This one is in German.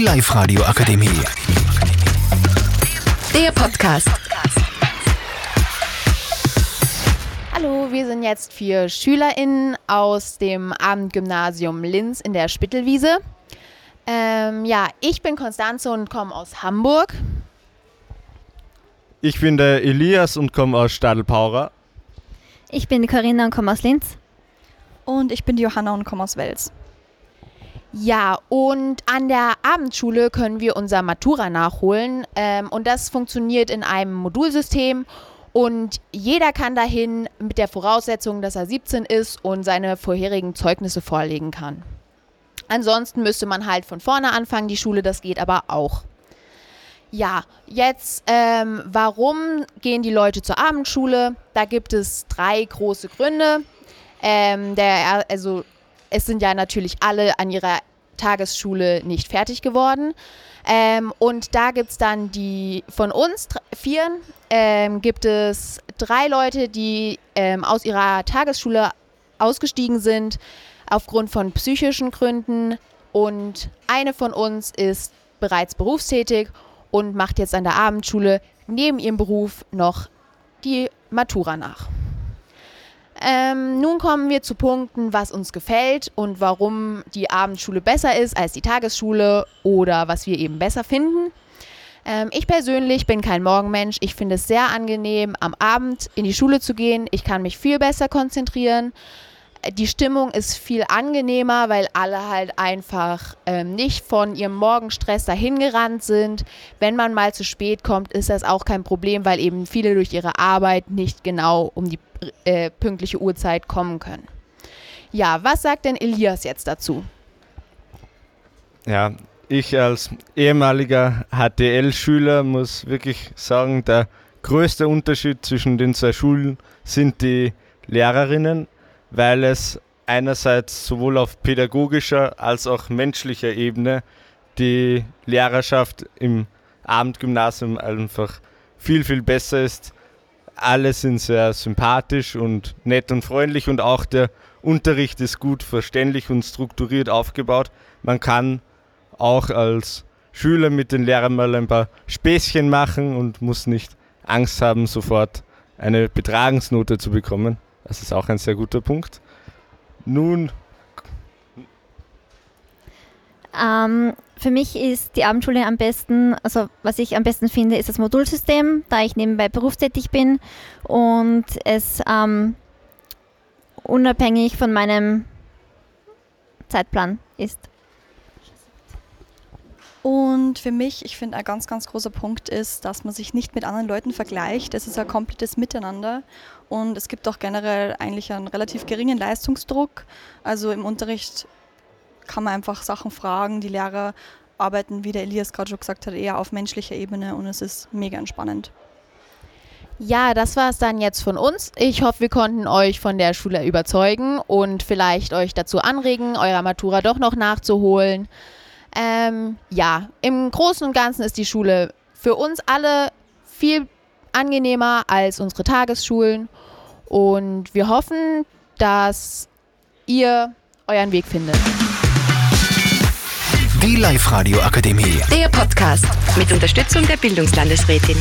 Die Live-Radio Akademie. Der Podcast. Hallo, wir sind jetzt vier SchülerInnen aus dem Abendgymnasium Linz in der Spittelwiese. Ähm, ja, ich bin Konstanze und komme aus Hamburg. Ich bin der Elias und komme aus Stadelpaura. Ich bin die Corinna und komme aus Linz. Und ich bin die Johanna und komme aus Wels. Ja, und an der Abendschule können wir unser Matura nachholen. Ähm, und das funktioniert in einem Modulsystem. Und jeder kann dahin mit der Voraussetzung, dass er 17 ist und seine vorherigen Zeugnisse vorlegen kann. Ansonsten müsste man halt von vorne anfangen, die Schule, das geht aber auch. Ja, jetzt, ähm, warum gehen die Leute zur Abendschule? Da gibt es drei große Gründe. Ähm, der, also es sind ja natürlich alle an ihrer Tagesschule nicht fertig geworden. Ähm, und da gibt es dann die von uns vier ähm, gibt es drei Leute, die ähm, aus ihrer Tagesschule ausgestiegen sind aufgrund von psychischen Gründen. Und eine von uns ist bereits berufstätig und macht jetzt an der Abendschule neben ihrem Beruf noch die Matura nach. Ähm, nun kommen wir zu Punkten, was uns gefällt und warum die Abendschule besser ist als die Tagesschule oder was wir eben besser finden. Ähm, ich persönlich bin kein Morgenmensch. Ich finde es sehr angenehm, am Abend in die Schule zu gehen. Ich kann mich viel besser konzentrieren die Stimmung ist viel angenehmer, weil alle halt einfach ähm, nicht von ihrem Morgenstress dahingerannt sind. Wenn man mal zu spät kommt, ist das auch kein Problem, weil eben viele durch ihre Arbeit nicht genau um die äh, pünktliche Uhrzeit kommen können. Ja, was sagt denn Elias jetzt dazu? Ja, ich als ehemaliger HTL-Schüler muss wirklich sagen, der größte Unterschied zwischen den zwei Schulen sind die Lehrerinnen weil es einerseits sowohl auf pädagogischer als auch menschlicher Ebene die Lehrerschaft im Abendgymnasium einfach viel, viel besser ist. Alle sind sehr sympathisch und nett und freundlich und auch der Unterricht ist gut verständlich und strukturiert aufgebaut. Man kann auch als Schüler mit den Lehrern mal ein paar Späßchen machen und muss nicht Angst haben, sofort eine Betragensnote zu bekommen. Das ist auch ein sehr guter Punkt. Nun. Ähm, für mich ist die Abendschule am besten, also was ich am besten finde, ist das Modulsystem, da ich nebenbei berufstätig bin und es ähm, unabhängig von meinem Zeitplan ist. Und für mich, ich finde, ein ganz, ganz großer Punkt ist, dass man sich nicht mit anderen Leuten vergleicht. Es ist ein komplettes Miteinander und es gibt auch generell eigentlich einen relativ geringen Leistungsdruck. Also im Unterricht kann man einfach Sachen fragen. Die Lehrer arbeiten, wie der Elias gerade schon gesagt hat, eher auf menschlicher Ebene und es ist mega entspannend. Ja, das war es dann jetzt von uns. Ich hoffe, wir konnten euch von der Schule überzeugen und vielleicht euch dazu anregen, eurer Matura doch noch nachzuholen. Ähm, ja, im Großen und Ganzen ist die Schule für uns alle viel angenehmer als unsere Tagesschulen und wir hoffen, dass ihr euren Weg findet. Die Live-Radio Akademie. Der Podcast mit Unterstützung der Bildungslandesrätin.